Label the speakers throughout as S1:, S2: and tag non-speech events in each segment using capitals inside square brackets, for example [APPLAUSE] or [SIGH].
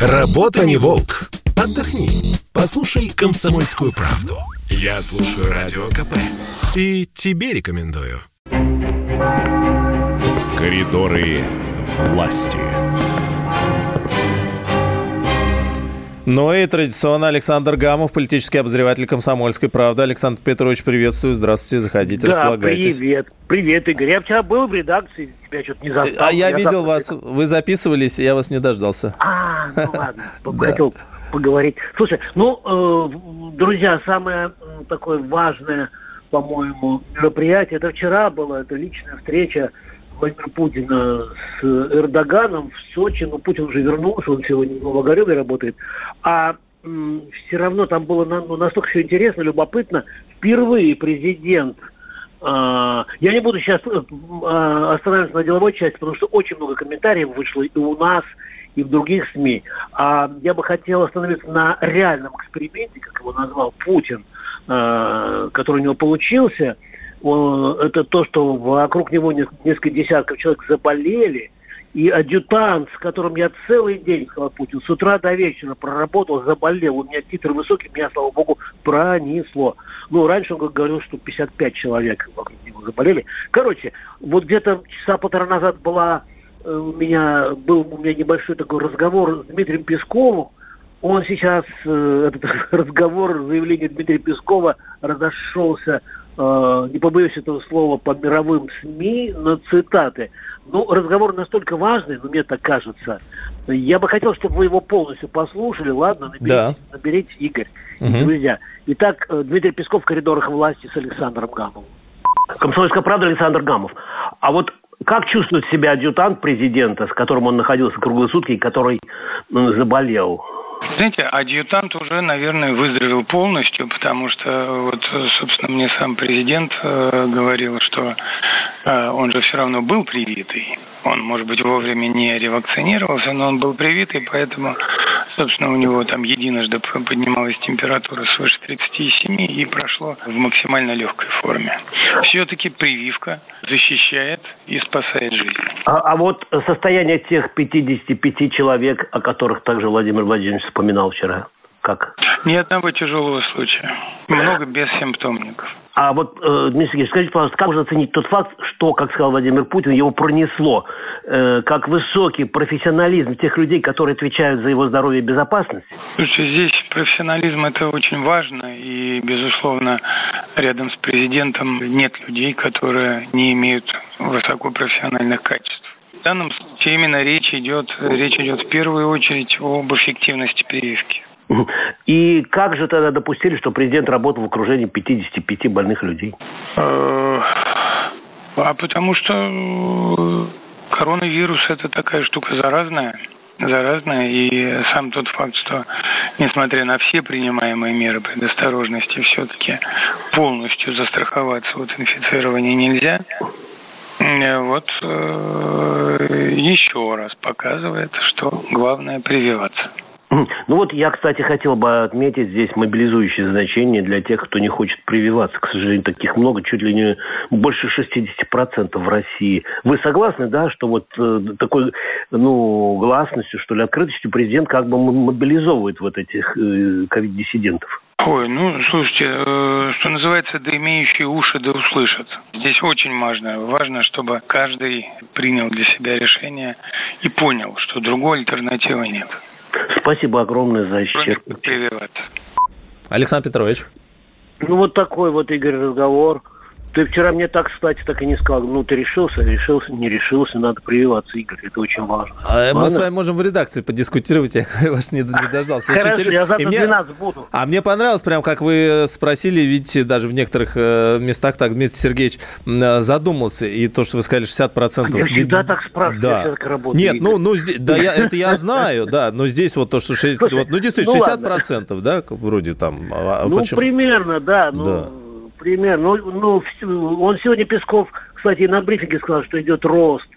S1: Работа не волк. Отдохни. Послушай комсомольскую правду. Я слушаю радио КП. И тебе рекомендую. Коридоры власти.
S2: Ну и традиционно Александр Гамов, политический обозреватель «Комсомольской правды». Александр Петрович, приветствую. Здравствуйте, заходите,
S3: да,
S2: располагайтесь.
S3: привет. Привет, Игорь. Я вчера был в редакции, тебя что-то не застал.
S2: А я,
S3: Я
S2: видел
S3: завтра
S2: вас, вы записывались, я вас не дождался.
S3: А, ну ладно, [LAUGHS] хотел поговорить. Слушай, ну, э, друзья, самое такое важное, по-моему, мероприятие, это вчера было, это личная встреча Владимира Путина с Эрдоганом в Сочи. Ну, Путин уже вернулся, он сегодня в Новогореле работает. А все равно там было ну, настолько все интересно, любопытно. Впервые президент а, Я не буду сейчас э, а, останавливаться на деловой части, потому что очень много комментариев вышло и у нас, и в других СМИ. А я бы хотел остановиться на реальном эксперименте, как его назвал Путин, а, который у него получился. Это то, что вокруг него нес- несколько десятков человек заболели, и адъютант, с которым я целый день, Путин, с утра до вечера проработал, заболел, у меня титр высокий, меня, слава богу, пронесло. Ну, раньше он говорил, что 55 человек вокруг него заболели. Короче, вот где-то часа полтора назад была э, у меня был у меня небольшой такой разговор с Дмитрием Песковым. Он сейчас, э, этот [LAUGHS] разговор, заявление Дмитрия Пескова разошелся, э, не побоюсь этого слова, по мировым СМИ на цитаты. Ну, разговор настолько важный, ну, мне так кажется. Я бы хотел, чтобы вы его полностью послушали. Ладно, наберите,
S2: Да.
S3: наберите Игорь и
S2: Мгм.
S3: друзья. Итак, э, Дмитрий Песков в коридорах власти с Александром Гамовым. Комсомольская правда Александр Гамов. А вот как чувствует себя адъютант президента, с которым он находился круглые сутки, и который м, заболел?
S4: Знаете, адъютант уже, наверное, выздоровел полностью, потому что вот, собственно, мне сам президент э, говорил, что э, он же все равно был привитый. Он, может быть, вовремя не ревакцинировался, но он был привитый, поэтому, собственно, у него там единожды поднималась температура свыше 37 и прошло в максимально легкой форме. Все-таки прививка защищает и спасает жизнь.
S3: А, а вот состояние тех 55 человек, о которых также Владимир Владимирович вспоминал вчера, как?
S4: Ни одного тяжелого случая. Много бессимптомников.
S3: А вот, э, Дмитрий Сергеевич, скажите, пожалуйста, как можно оценить тот факт, что, как сказал Владимир Путин, его пронесло, э, как высокий профессионализм тех людей, которые отвечают за его здоровье и безопасность?
S4: Слушайте, здесь профессионализм это очень важно, и, безусловно, рядом с президентом нет людей, которые не имеют высокопрофессиональных качеств. В данном случае именно речь идет, речь идет в первую очередь об эффективности прививки. [LAUGHS]
S3: И как же тогда допустили, что президент работал в окружении 55 больных людей?
S4: Э, А потому что э, коронавирус это такая штука заразная, заразная, и сам тот факт, что несмотря на все принимаемые меры предосторожности, все-таки полностью застраховаться от инфицирования нельзя. Э, Вот еще раз показывает, что главное прививаться. [CLEARS THROAT]
S3: Ну вот я, кстати, хотел бы отметить здесь мобилизующее значение для тех, кто не хочет прививаться. К сожалению, таких много, чуть ли не больше 60% в России. Вы согласны, да, что вот э, такой, ну, гласностью, что ли, открытостью президент как бы мобилизовывает вот этих э, ковид-диссидентов?
S4: Ой, ну, слушайте, э, что называется, да имеющие уши да услышат. Здесь очень важно. Важно, чтобы каждый принял для себя решение и понял, что другой альтернативы нет.
S3: Спасибо огромное за исчерпывание.
S2: Александр Петрович.
S3: Ну вот такой вот, Игорь, разговор. Ты вчера мне так, кстати, так и не сказал. Ну, ты решился, решился, не решился, надо прививаться, Игорь, это очень важно.
S2: А Мы
S3: Ладно?
S2: с вами можем в редакции подискутировать, я [LAUGHS] вас не, не дождался. Очень
S3: Хорошо, я
S2: И
S3: завтра
S2: мне-
S3: 12 буду.
S2: А мне понравилось, прям как вы спросили, видите, даже в некоторых э, местах так Дмитрий Сергеевич э, задумался, и то, что вы сказали, 60%.
S3: Я всегда
S2: Ди-
S3: так спрашиваю,
S2: Да.
S3: я так работаю,
S2: Нет,
S3: Игорь.
S2: ну, ну здесь- да, я, это я знаю, да, но здесь вот то, что 6,
S3: Слушай,
S2: вот, ну, действительно,
S3: ну
S2: 60%, да, как вроде там. а- а
S3: Ну,
S2: почему?
S3: примерно, да. Ну,
S2: Да.
S3: Примерно. Ну, ну, он сегодня, Песков, кстати, на брифинге сказал, что идет рост.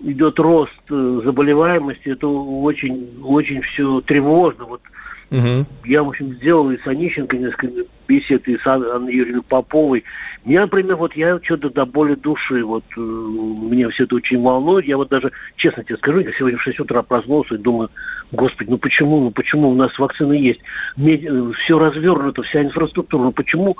S3: Идет рост э, заболеваемости. Это очень, очень все тревожно. Вот
S2: Мгм.
S3: я, в общем, сделал и с Онищенко несколько беседы с Анной Юрьевной Поповой. Меня, например, вот я что-то до боли души, вот э, меня все это очень волнует. Я вот даже, честно тебе скажу, я сегодня в 6 утра проснулся и думаю, господи, ну почему, ну почему у нас вакцины есть? Э, все развернуто, вся инфраструктура, ну почему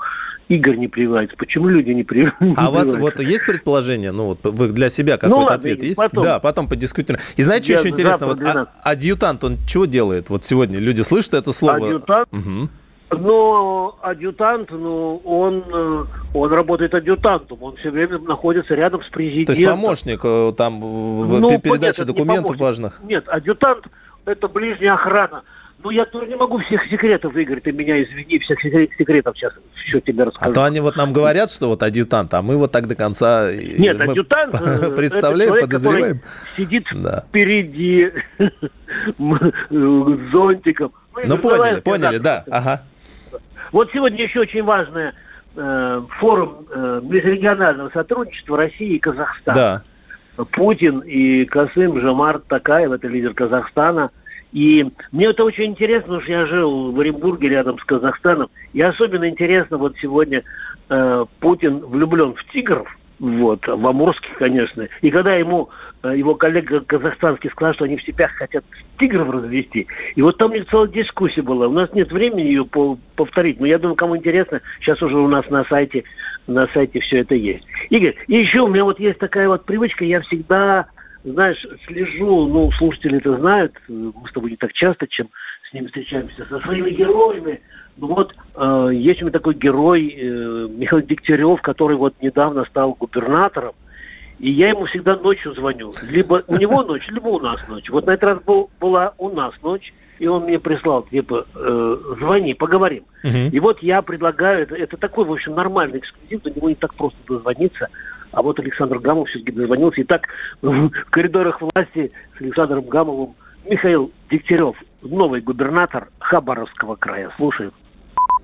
S3: Игорь не прививается, почему люди не прививаются? [LAUGHS]
S2: А у вас вот есть предположение, ну вот вы для себя какой-то ну, ответ есть? Потом. Да, потом подискутируем. И знаете, что еще интересно? Вот а, адъютант, он чего делает? Вот сегодня люди слышат это слово.
S3: Адъютант? Угу. Но адъютант, ну, он, э, он работает адъютантом, он все время находится рядом с президентом.
S2: То есть помощник э, там в ну, передаче нет, документов важных?
S3: Нет, адъютант – это ближняя охрана. Ну, я тоже не могу всех секретов, Игорь, ты меня извини, всех секретов сейчас все тебе расскажу.
S2: А то они вот нам говорят, что вот адъютант, а мы вот так до конца...
S3: Нет, адъютант... [LAUGHS]
S2: Представляем, человек, подозреваем.
S3: сидит да. впереди [LAUGHS] зонтиком.
S2: Ну, ну поняли, поняли, да, ага.
S3: Вот сегодня еще очень важное э, форум э, межрегионального сотрудничества России и Казахстана. Да. Путин и Касым Жамарт Такаев, это лидер Казахстана. И мне это очень интересно, потому что я жил в Оренбурге рядом с Казахстаном. И особенно интересно, вот сегодня э, Путин влюблен в тигров, вот, в Амурске, конечно. И когда ему э, его коллега казахстанский сказал, что они в степях хотят тигров развести, и вот там у них целая дискуссия была. У нас нет времени ее повторить, но я думаю, кому интересно, сейчас уже у нас на сайте, на сайте все это есть. Игорь, и еще у меня вот есть такая вот привычка, я всегда, знаешь, слежу, ну, слушатели это знают, мы с тобой не так часто, чем с ними встречаемся, со своими героями, ну вот, э, есть у меня такой герой э, Михаил Дегтярев, который вот недавно стал губернатором, и я ему всегда ночью звоню. Либо у него ночь, либо у нас ночь. Вот на этот раз был, была у нас ночь, и он мне прислал, типа, э, звони, поговорим. Uh-huh. И вот я предлагаю, это, это такой, в общем, нормальный эксклюзив, до него не так просто дозвониться. А вот Александр Гамов все-таки дозвонился. И так [LAUGHS] в коридорах власти с Александром Гамовым Михаил Дегтярев, новый губернатор Хабаровского края. Слушаю.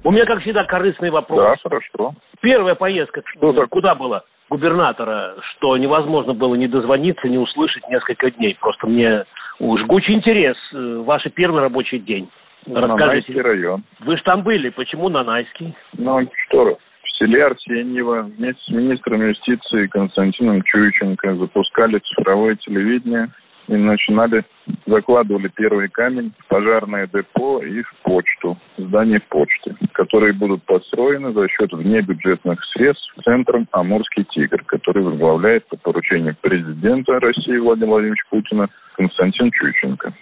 S3: У меня, как всегда, корыстный вопрос.
S5: Да, хорошо.
S3: Первая поездка что куда была? Губернатора, что невозможно было не дозвониться, не услышать несколько дней. Просто мне жгучий интерес. Э, ваш первый рабочий день.
S5: Расскажите. Нанайский район.
S3: Вы же там были. Почему Нанайский?
S5: Ну, что, в селе Арсеньево вместе с министром юстиции Константином Чуйченко запускали цифровое телевидение и начинали, закладывали первый камень в пожарное депо и в почту, здание почты, которые будут построены за счет внебюджетных средств центром «Амурский тигр», который возглавляет по поручению президента России Владимира Владимировича Путина Константин Чученко.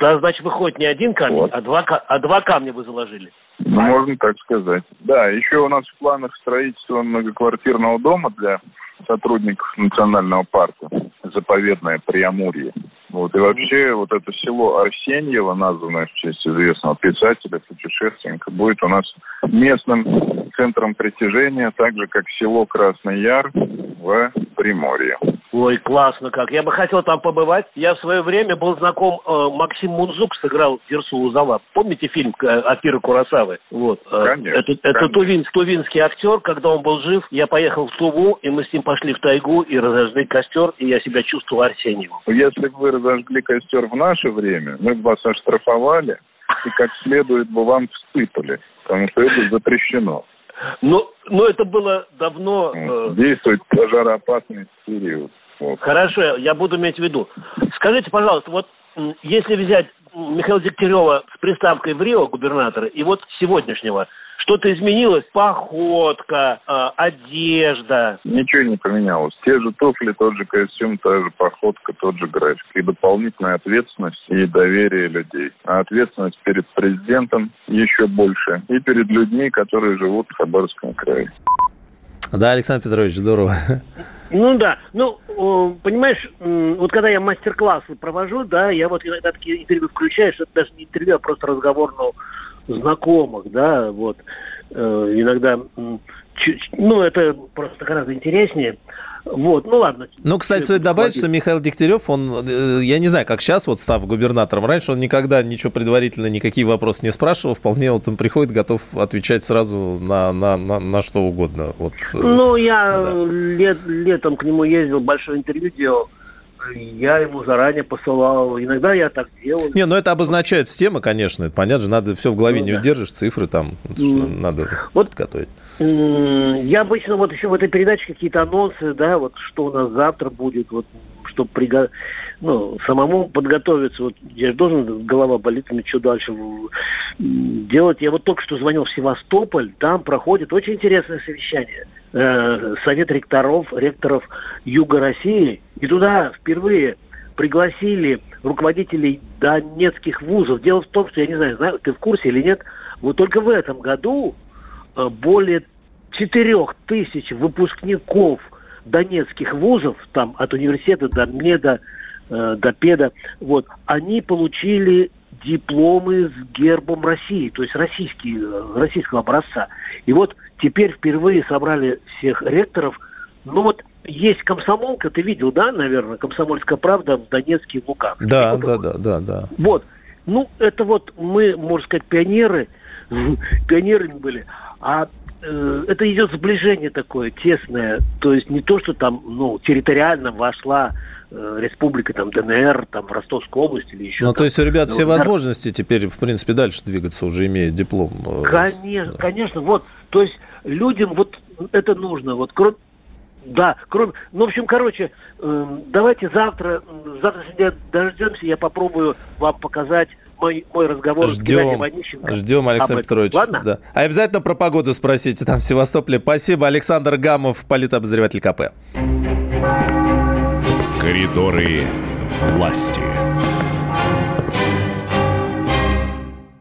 S3: Да, значит, выходит не один камень, вот. а, два, а два камня вы заложили.
S5: Ну, можно так сказать. Да, еще у нас в планах строительство многоквартирного дома для сотрудников национального парка заповедное Приамурье. Вот. И вообще вот это село Арсеньево, названное в честь известного писателя, путешественника, будет у нас местным центром притяжения, так же как село Красный Яр в Приморье.
S3: Ой, классно как. Я бы хотел там побывать. Я в свое время был знаком, э, Максим Мунзук сыграл Дерсу Узала. Помните фильм э, Акиры Курасавы? Вот.
S5: Э, конечно.
S3: Это, это
S5: конечно.
S3: Тувин, тувинский актер. Когда он был жив, я поехал в Туву, и мы с ним пошли в тайгу и разожгли костер, и я себя чувствовал Арсеньевым.
S5: Если бы вы разожгли костер в наше время, мы бы вас оштрафовали и как следует бы вам вспытали, потому что это запрещено.
S3: Но, но это было давно...
S5: Э... Действует пожароопасный период.
S3: Хорошо, я буду иметь в виду. Скажите, пожалуйста, вот если взять Михаила Дегтярева с приставкой в Рио, губернатора, и вот сегодняшнего, что-то изменилось? Походка, э, одежда?
S5: Ничего не поменялось. Те же туфли, тот же костюм, та же походка, тот же график. И дополнительная ответственность и доверие людей. А ответственность перед президентом еще больше. И перед людьми, которые живут в Хабаровском крае.
S2: Да, Александр Петрович, здорово.
S3: Ну да, ну, понимаешь, вот когда я мастер-классы провожу, да, я вот иногда такие интервью включаю, что это даже не интервью, а просто разговор, ну, знакомых, да, вот, э, иногда, ну, это просто гораздо интереснее. Вот, ну ладно.
S2: Ну, кстати, стоит добавить, что Михаил Дегтярев, он, э, я не знаю, как сейчас, вот став губернатором, раньше он никогда ничего предварительно, никакие вопросы не спрашивал, вполне вот он приходит, готов отвечать сразу на, на, на, на что угодно. Вот,
S3: э, ну, я да. лет, летом к нему ездил, большое интервью делал, я ему заранее посылал. Иногда я так делаю.
S2: Не, ну это обозначает система, конечно. Это понятно же, надо все в голове ну, не да. удержишь, цифры там, mm. надо вот, подготовить.
S3: Я обычно вот еще в этой передаче какие-то анонсы, да, вот что у нас завтра будет, вот чтобы приго... ну, самому подготовиться. Вот я же должен, голова болит, мне что дальше делать. Я вот только что звонил в Севастополь, там проходит очень интересное совещание. Э, Совет ректоров, ректоров Юга России. И туда впервые пригласили руководителей донецких вузов. Дело в том, что, я не знаю, знаю ты в курсе или нет, вот только в этом году э, более четырех тысяч выпускников донецких вузов, там от университета до МЕДа, э, до ПЕДа, вот, они получили дипломы с гербом России, то есть российские, э, российского образца. И вот теперь впервые собрали всех ректоров. Ну вот есть комсомолка, ты видел, да, наверное, комсомольская правда в Донецке в Луках.
S2: Да, да, да, да, да.
S3: Вот. Ну, это вот мы, можно сказать, пионеры, [LAUGHS] пионерами были. А э, это идет сближение такое тесное. То есть не то, что там, ну, территориально вошла э, республика, там, ДНР, там, Ростовская область или еще.
S2: Ну, то есть у ребят ну, все возможности теперь, в принципе, дальше двигаться, уже имея диплом.
S3: Э, конечно, да. конечно. Вот, то есть людям вот это нужно. Вот кроме да, кроме, ну, в общем, короче, э, давайте завтра, завтра сегодня дождемся, я попробую вам показать мой, мой разговор
S2: ждем, с Геннадием Онищенко. Ждем, Александр Петрович. Ладно? Да. А обязательно про погоду спросите там в Севастополе. Спасибо. Александр Гамов, политобозреватель КП.
S1: Коридоры власти.